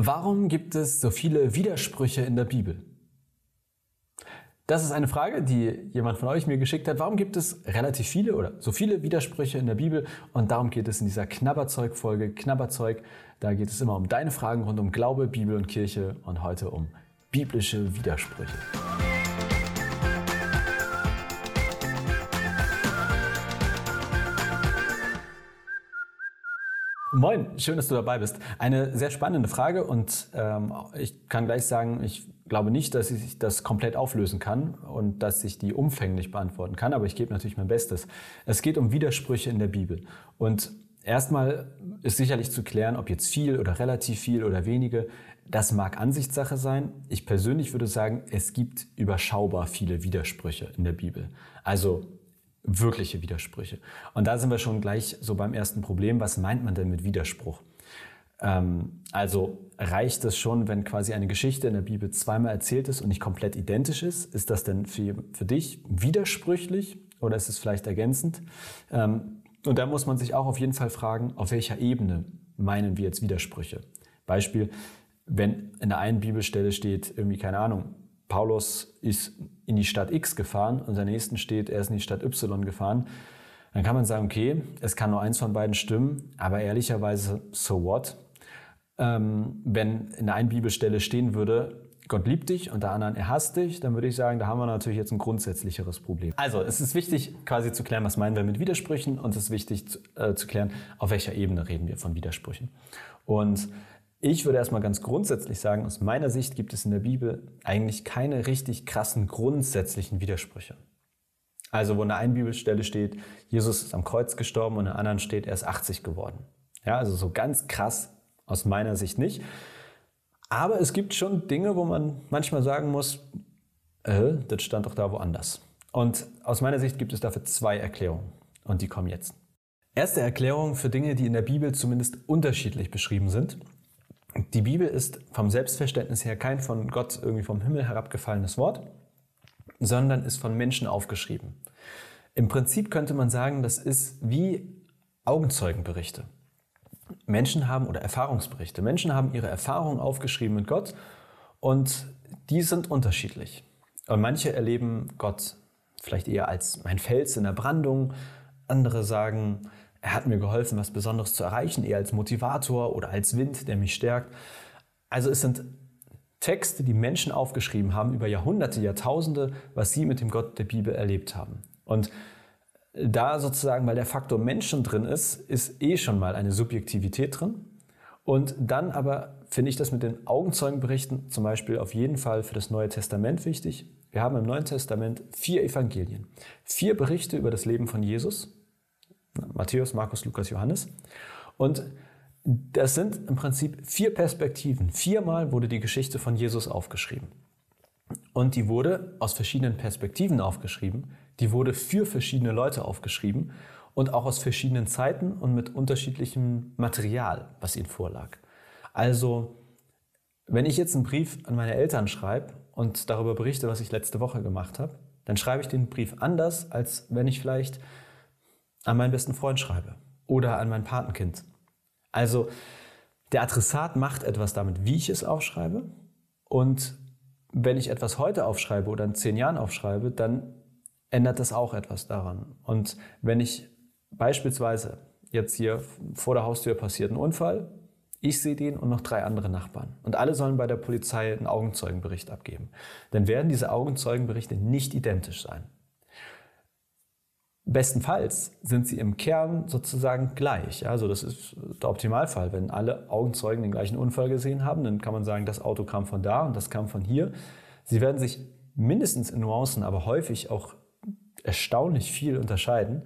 Warum gibt es so viele Widersprüche in der Bibel? Das ist eine Frage, die jemand von euch mir geschickt hat. Warum gibt es relativ viele oder so viele Widersprüche in der Bibel? Und darum geht es in dieser Knabberzeug-Folge. Knabberzeug, da geht es immer um deine Fragen rund um Glaube, Bibel und Kirche und heute um biblische Widersprüche. Moin, schön, dass du dabei bist. Eine sehr spannende Frage und ähm, ich kann gleich sagen, ich glaube nicht, dass ich das komplett auflösen kann und dass ich die umfänglich beantworten kann, aber ich gebe natürlich mein Bestes. Es geht um Widersprüche in der Bibel und erstmal ist sicherlich zu klären, ob jetzt viel oder relativ viel oder wenige. Das mag Ansichtssache sein. Ich persönlich würde sagen, es gibt überschaubar viele Widersprüche in der Bibel. Also wirkliche Widersprüche. Und da sind wir schon gleich so beim ersten Problem. Was meint man denn mit Widerspruch? Ähm, also reicht es schon, wenn quasi eine Geschichte in der Bibel zweimal erzählt ist und nicht komplett identisch ist? Ist das denn für, für dich widersprüchlich oder ist es vielleicht ergänzend? Ähm, und da muss man sich auch auf jeden Fall fragen, auf welcher Ebene meinen wir jetzt Widersprüche? Beispiel, wenn in der einen Bibelstelle steht, irgendwie keine Ahnung, Paulus ist in die Stadt X gefahren und der nächsten steht, er ist in die Stadt Y gefahren, dann kann man sagen, okay, es kann nur eins von beiden stimmen, aber ehrlicherweise, so what? Ähm, wenn in der einen Bibelstelle stehen würde, Gott liebt dich und der anderen, er hasst dich, dann würde ich sagen, da haben wir natürlich jetzt ein grundsätzlicheres Problem. Also, es ist wichtig, quasi zu klären, was meinen wir mit Widersprüchen und es ist wichtig zu, äh, zu klären, auf welcher Ebene reden wir von Widersprüchen. Und ich würde erstmal ganz grundsätzlich sagen, aus meiner Sicht gibt es in der Bibel eigentlich keine richtig krassen grundsätzlichen Widersprüche. Also wo in der einen Bibelstelle steht, Jesus ist am Kreuz gestorben und in der anderen steht, er ist 80 geworden. Ja, also so ganz krass aus meiner Sicht nicht. Aber es gibt schon Dinge, wo man manchmal sagen muss, äh, das stand doch da woanders. Und aus meiner Sicht gibt es dafür zwei Erklärungen. Und die kommen jetzt. Erste Erklärung für Dinge, die in der Bibel zumindest unterschiedlich beschrieben sind, die Bibel ist vom Selbstverständnis her kein von Gott irgendwie vom Himmel herabgefallenes Wort, sondern ist von Menschen aufgeschrieben. Im Prinzip könnte man sagen, das ist wie Augenzeugenberichte. Menschen haben oder Erfahrungsberichte. Menschen haben ihre Erfahrungen aufgeschrieben mit Gott und die sind unterschiedlich. Und manche erleben Gott vielleicht eher als mein Fels in der Brandung. Andere sagen, er hat mir geholfen, was Besonderes zu erreichen, eher als Motivator oder als Wind, der mich stärkt. Also es sind Texte, die Menschen aufgeschrieben haben über Jahrhunderte, Jahrtausende, was sie mit dem Gott der Bibel erlebt haben. Und da sozusagen, weil der Faktor Menschen drin ist, ist eh schon mal eine Subjektivität drin. Und dann aber finde ich das mit den Augenzeugenberichten zum Beispiel auf jeden Fall für das Neue Testament wichtig. Wir haben im Neuen Testament vier Evangelien, vier Berichte über das Leben von Jesus, Matthäus, Markus, Lukas, Johannes. Und das sind im Prinzip vier Perspektiven. Viermal wurde die Geschichte von Jesus aufgeschrieben. Und die wurde aus verschiedenen Perspektiven aufgeschrieben. Die wurde für verschiedene Leute aufgeschrieben und auch aus verschiedenen Zeiten und mit unterschiedlichem Material, was ihnen vorlag. Also, wenn ich jetzt einen Brief an meine Eltern schreibe und darüber berichte, was ich letzte Woche gemacht habe, dann schreibe ich den Brief anders, als wenn ich vielleicht an meinen besten Freund schreibe oder an mein Patenkind. Also der Adressat macht etwas damit, wie ich es aufschreibe. Und wenn ich etwas heute aufschreibe oder in zehn Jahren aufschreibe, dann ändert das auch etwas daran. Und wenn ich beispielsweise jetzt hier vor der Haustür passiert ein Unfall, ich sehe den und noch drei andere Nachbarn. Und alle sollen bei der Polizei einen Augenzeugenbericht abgeben. Dann werden diese Augenzeugenberichte nicht identisch sein. Bestenfalls sind sie im Kern sozusagen gleich. Also das ist der Optimalfall. Wenn alle Augenzeugen den gleichen Unfall gesehen haben, dann kann man sagen, das Auto kam von da und das kam von hier. Sie werden sich mindestens in Nuancen, aber häufig auch erstaunlich viel unterscheiden.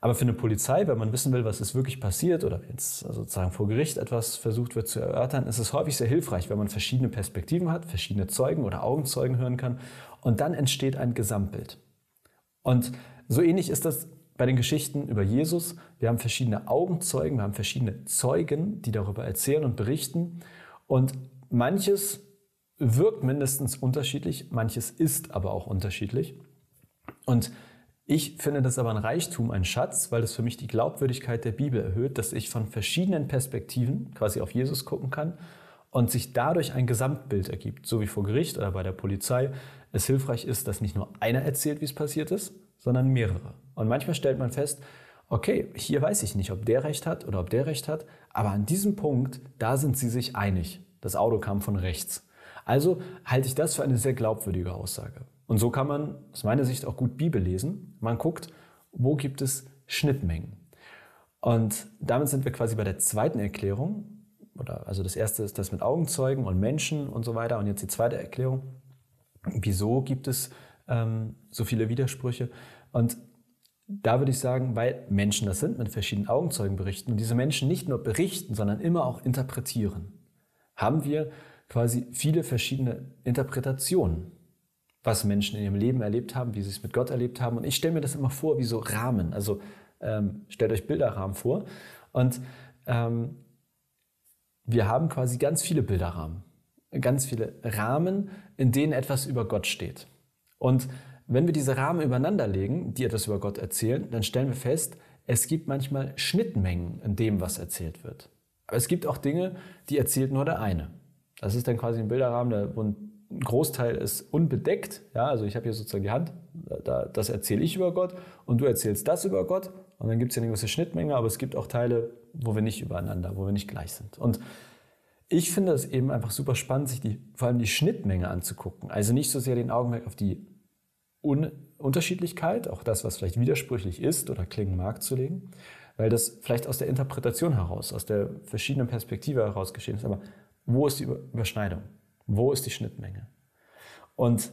Aber für eine Polizei, wenn man wissen will, was ist wirklich passiert oder wenn es sozusagen vor Gericht etwas versucht wird zu erörtern, ist es häufig sehr hilfreich, wenn man verschiedene Perspektiven hat, verschiedene Zeugen oder Augenzeugen hören kann und dann entsteht ein Gesamtbild. Und so ähnlich ist das bei den Geschichten über Jesus. Wir haben verschiedene Augenzeugen, wir haben verschiedene Zeugen, die darüber erzählen und berichten. Und manches wirkt mindestens unterschiedlich, manches ist aber auch unterschiedlich. Und ich finde das aber ein Reichtum, ein Schatz, weil das für mich die Glaubwürdigkeit der Bibel erhöht, dass ich von verschiedenen Perspektiven quasi auf Jesus gucken kann und sich dadurch ein Gesamtbild ergibt, so wie vor Gericht oder bei der Polizei, es hilfreich ist, dass nicht nur einer erzählt, wie es passiert ist, sondern mehrere. Und manchmal stellt man fest, okay, hier weiß ich nicht, ob der recht hat oder ob der recht hat, aber an diesem Punkt, da sind sie sich einig. Das Auto kam von rechts. Also halte ich das für eine sehr glaubwürdige Aussage. Und so kann man aus meiner Sicht auch gut Bibel lesen. Man guckt, wo gibt es Schnittmengen. Und damit sind wir quasi bei der zweiten Erklärung. Oder, also das erste ist das mit Augenzeugen und Menschen und so weiter. Und jetzt die zweite Erklärung. Wieso gibt es ähm, so viele Widersprüche? Und da würde ich sagen, weil Menschen das sind, mit verschiedenen Augenzeugen berichten und diese Menschen nicht nur berichten, sondern immer auch interpretieren, haben wir quasi viele verschiedene Interpretationen, was Menschen in ihrem Leben erlebt haben, wie sie es mit Gott erlebt haben. Und ich stelle mir das immer vor wie so Rahmen. Also ähm, stellt euch Bilderrahmen vor. Und ähm, wir haben quasi ganz viele Bilderrahmen, ganz viele Rahmen, in denen etwas über Gott steht. Und wenn wir diese Rahmen übereinander legen, die etwas über Gott erzählen, dann stellen wir fest, es gibt manchmal Schnittmengen in dem, was erzählt wird. Aber es gibt auch Dinge, die erzählt nur der eine. Das ist dann quasi ein Bilderrahmen, wo ein Großteil ist unbedeckt. Ja, also ich habe hier sozusagen die Hand, da, das erzähle ich über Gott und du erzählst das über Gott. Und dann gibt es ja eine gewisse Schnittmenge, aber es gibt auch Teile, wo wir nicht übereinander, wo wir nicht gleich sind. Und ich finde es eben einfach super spannend, sich die, vor allem die Schnittmenge anzugucken. Also nicht so sehr den Augenmerk auf die Un Unterschiedlichkeit, auch das, was vielleicht widersprüchlich ist oder klingen mag, zu legen, weil das vielleicht aus der Interpretation heraus, aus der verschiedenen Perspektive heraus geschehen ist. Aber wo ist die Überschneidung? Wo ist die Schnittmenge? Und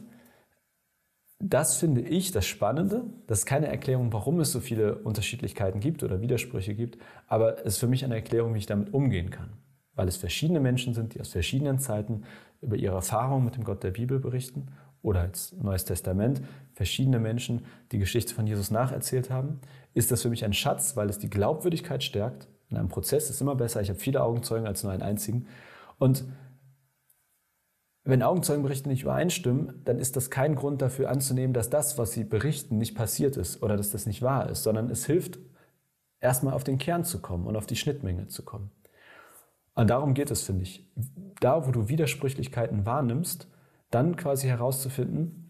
das finde ich das Spannende. Das ist keine Erklärung, warum es so viele Unterschiedlichkeiten gibt oder Widersprüche gibt, aber es ist für mich eine Erklärung, wie ich damit umgehen kann. Weil es verschiedene Menschen sind, die aus verschiedenen Zeiten über ihre Erfahrungen mit dem Gott der Bibel berichten oder als Neues Testament verschiedene Menschen die Geschichte von Jesus nacherzählt haben, ist das für mich ein Schatz, weil es die Glaubwürdigkeit stärkt. In einem Prozess ist immer besser. Ich habe viele Augenzeugen als nur einen einzigen. Und wenn Augenzeugenberichte nicht übereinstimmen, dann ist das kein Grund dafür anzunehmen, dass das, was sie berichten, nicht passiert ist oder dass das nicht wahr ist, sondern es hilft, erstmal auf den Kern zu kommen und auf die Schnittmenge zu kommen. Und darum geht es, finde ich. Da, wo du Widersprüchlichkeiten wahrnimmst, dann quasi herauszufinden,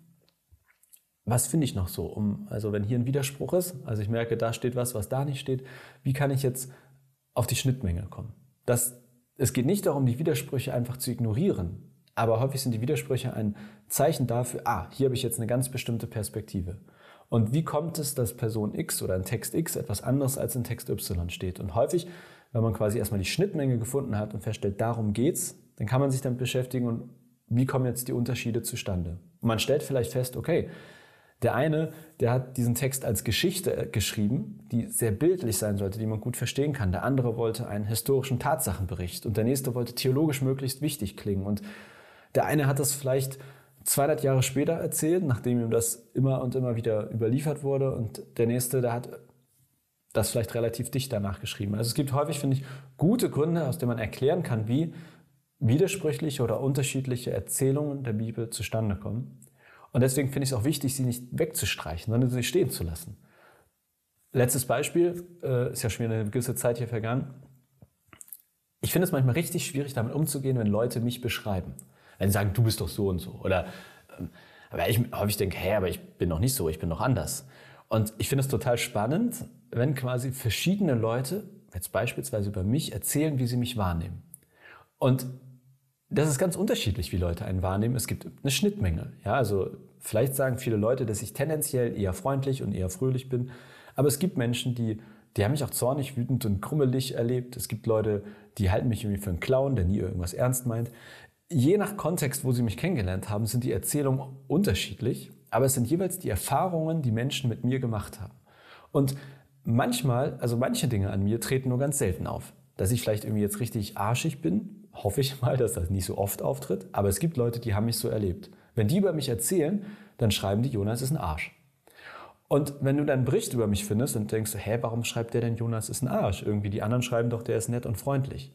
was finde ich noch so? Um, also wenn hier ein Widerspruch ist, also ich merke, da steht was, was da nicht steht, wie kann ich jetzt auf die Schnittmenge kommen? Das, es geht nicht darum, die Widersprüche einfach zu ignorieren, aber häufig sind die Widersprüche ein Zeichen dafür, ah, hier habe ich jetzt eine ganz bestimmte Perspektive. Und wie kommt es, dass Person X oder in Text X etwas anderes als in Text Y steht? Und häufig, wenn man quasi erstmal die Schnittmenge gefunden hat und feststellt, darum geht's, dann kann man sich damit beschäftigen und wie kommen jetzt die Unterschiede zustande? Man stellt vielleicht fest, okay, der eine, der hat diesen Text als Geschichte äh, geschrieben, die sehr bildlich sein sollte, die man gut verstehen kann. Der andere wollte einen historischen Tatsachenbericht und der nächste wollte theologisch möglichst wichtig klingen. Und der eine hat das vielleicht 200 Jahre später erzählt, nachdem ihm das immer und immer wieder überliefert wurde. Und der nächste, der hat das vielleicht relativ dicht danach geschrieben. Also es gibt häufig, finde ich, gute Gründe, aus denen man erklären kann, wie widersprüchliche oder unterschiedliche Erzählungen der Bibel zustande kommen. Und deswegen finde ich es auch wichtig, sie nicht wegzustreichen, sondern sie stehen zu lassen. Letztes Beispiel, äh, ist ja schon wieder eine gewisse Zeit hier vergangen. Ich finde es manchmal richtig schwierig, damit umzugehen, wenn Leute mich beschreiben. Wenn sie sagen, du bist doch so und so. Oder ähm, aber ich häufig denke, hä, aber ich bin noch nicht so, ich bin noch anders. Und ich finde es total spannend, wenn quasi verschiedene Leute, jetzt beispielsweise über mich, erzählen, wie sie mich wahrnehmen. Und das ist ganz unterschiedlich, wie Leute einen wahrnehmen. Es gibt eine Schnittmenge. Ja, also vielleicht sagen viele Leute, dass ich tendenziell eher freundlich und eher fröhlich bin. Aber es gibt Menschen, die, die haben mich auch zornig, wütend und krummelig erlebt. Es gibt Leute, die halten mich irgendwie für einen Clown, der nie irgendwas ernst meint. Je nach Kontext, wo sie mich kennengelernt haben, sind die Erzählungen unterschiedlich. Aber es sind jeweils die Erfahrungen, die Menschen mit mir gemacht haben. Und manchmal, also manche Dinge an mir treten nur ganz selten auf. Dass ich vielleicht irgendwie jetzt richtig arschig bin, hoffe ich mal, dass das nicht so oft auftritt. Aber es gibt Leute, die haben mich so erlebt. Wenn die über mich erzählen, dann schreiben die, Jonas ist ein Arsch. Und wenn du dann einen Bericht über mich findest und denkst, hä, warum schreibt der denn, Jonas ist ein Arsch? Irgendwie die anderen schreiben doch, der ist nett und freundlich.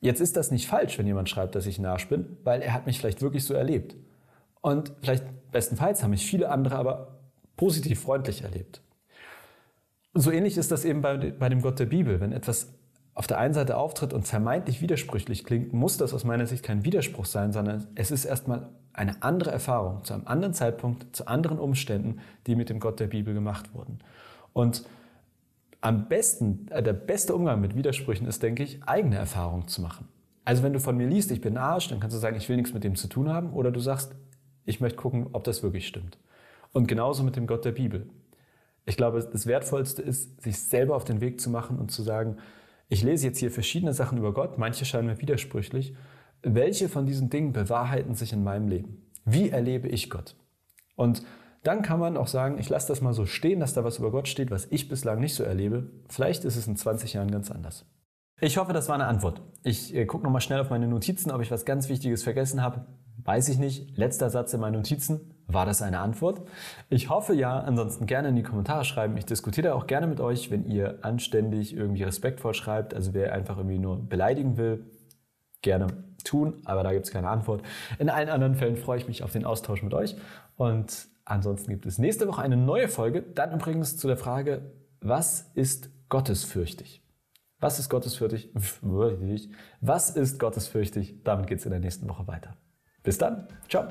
Jetzt ist das nicht falsch, wenn jemand schreibt, dass ich ein Arsch bin, weil er hat mich vielleicht wirklich so erlebt. Und vielleicht bestenfalls haben mich viele andere aber positiv freundlich erlebt. Und so ähnlich ist das eben bei, bei dem Gott der Bibel. Wenn etwas auf der einen Seite auftritt und vermeintlich widersprüchlich klingt, muss das aus meiner Sicht kein Widerspruch sein, sondern es ist erstmal eine andere Erfahrung zu einem anderen Zeitpunkt, zu anderen Umständen, die mit dem Gott der Bibel gemacht wurden. Und am besten, äh, der beste Umgang mit Widersprüchen ist, denke ich, eigene Erfahrungen zu machen. Also wenn du von mir liest, ich bin Arsch, dann kannst du sagen, ich will nichts mit dem zu tun haben, oder du sagst, ich möchte gucken, ob das wirklich stimmt. Und genauso mit dem Gott der Bibel. Ich glaube, das Wertvollste ist, sich selber auf den Weg zu machen und zu sagen, ich lese jetzt hier verschiedene Sachen über Gott, manche scheinen mir widersprüchlich. Welche von diesen Dingen bewahrheiten sich in meinem Leben? Wie erlebe ich Gott? Und dann kann man auch sagen, ich lasse das mal so stehen, dass da was über Gott steht, was ich bislang nicht so erlebe. Vielleicht ist es in 20 Jahren ganz anders. Ich hoffe, das war eine Antwort. Ich äh, gucke nochmal schnell auf meine Notizen, ob ich was ganz Wichtiges vergessen habe. Weiß ich nicht. Letzter Satz in meinen Notizen. War das eine Antwort? Ich hoffe ja. Ansonsten gerne in die Kommentare schreiben. Ich diskutiere auch gerne mit euch, wenn ihr anständig irgendwie respektvoll schreibt. Also wer einfach irgendwie nur beleidigen will, gerne tun. Aber da gibt es keine Antwort. In allen anderen Fällen freue ich mich auf den Austausch mit euch. Und ansonsten gibt es nächste Woche eine neue Folge. Dann übrigens zu der Frage, was ist gottesfürchtig? Was ist gottesfürchtig? Was ist gottesfürchtig? Damit geht es in der nächsten Woche weiter. Bis dann. Ciao.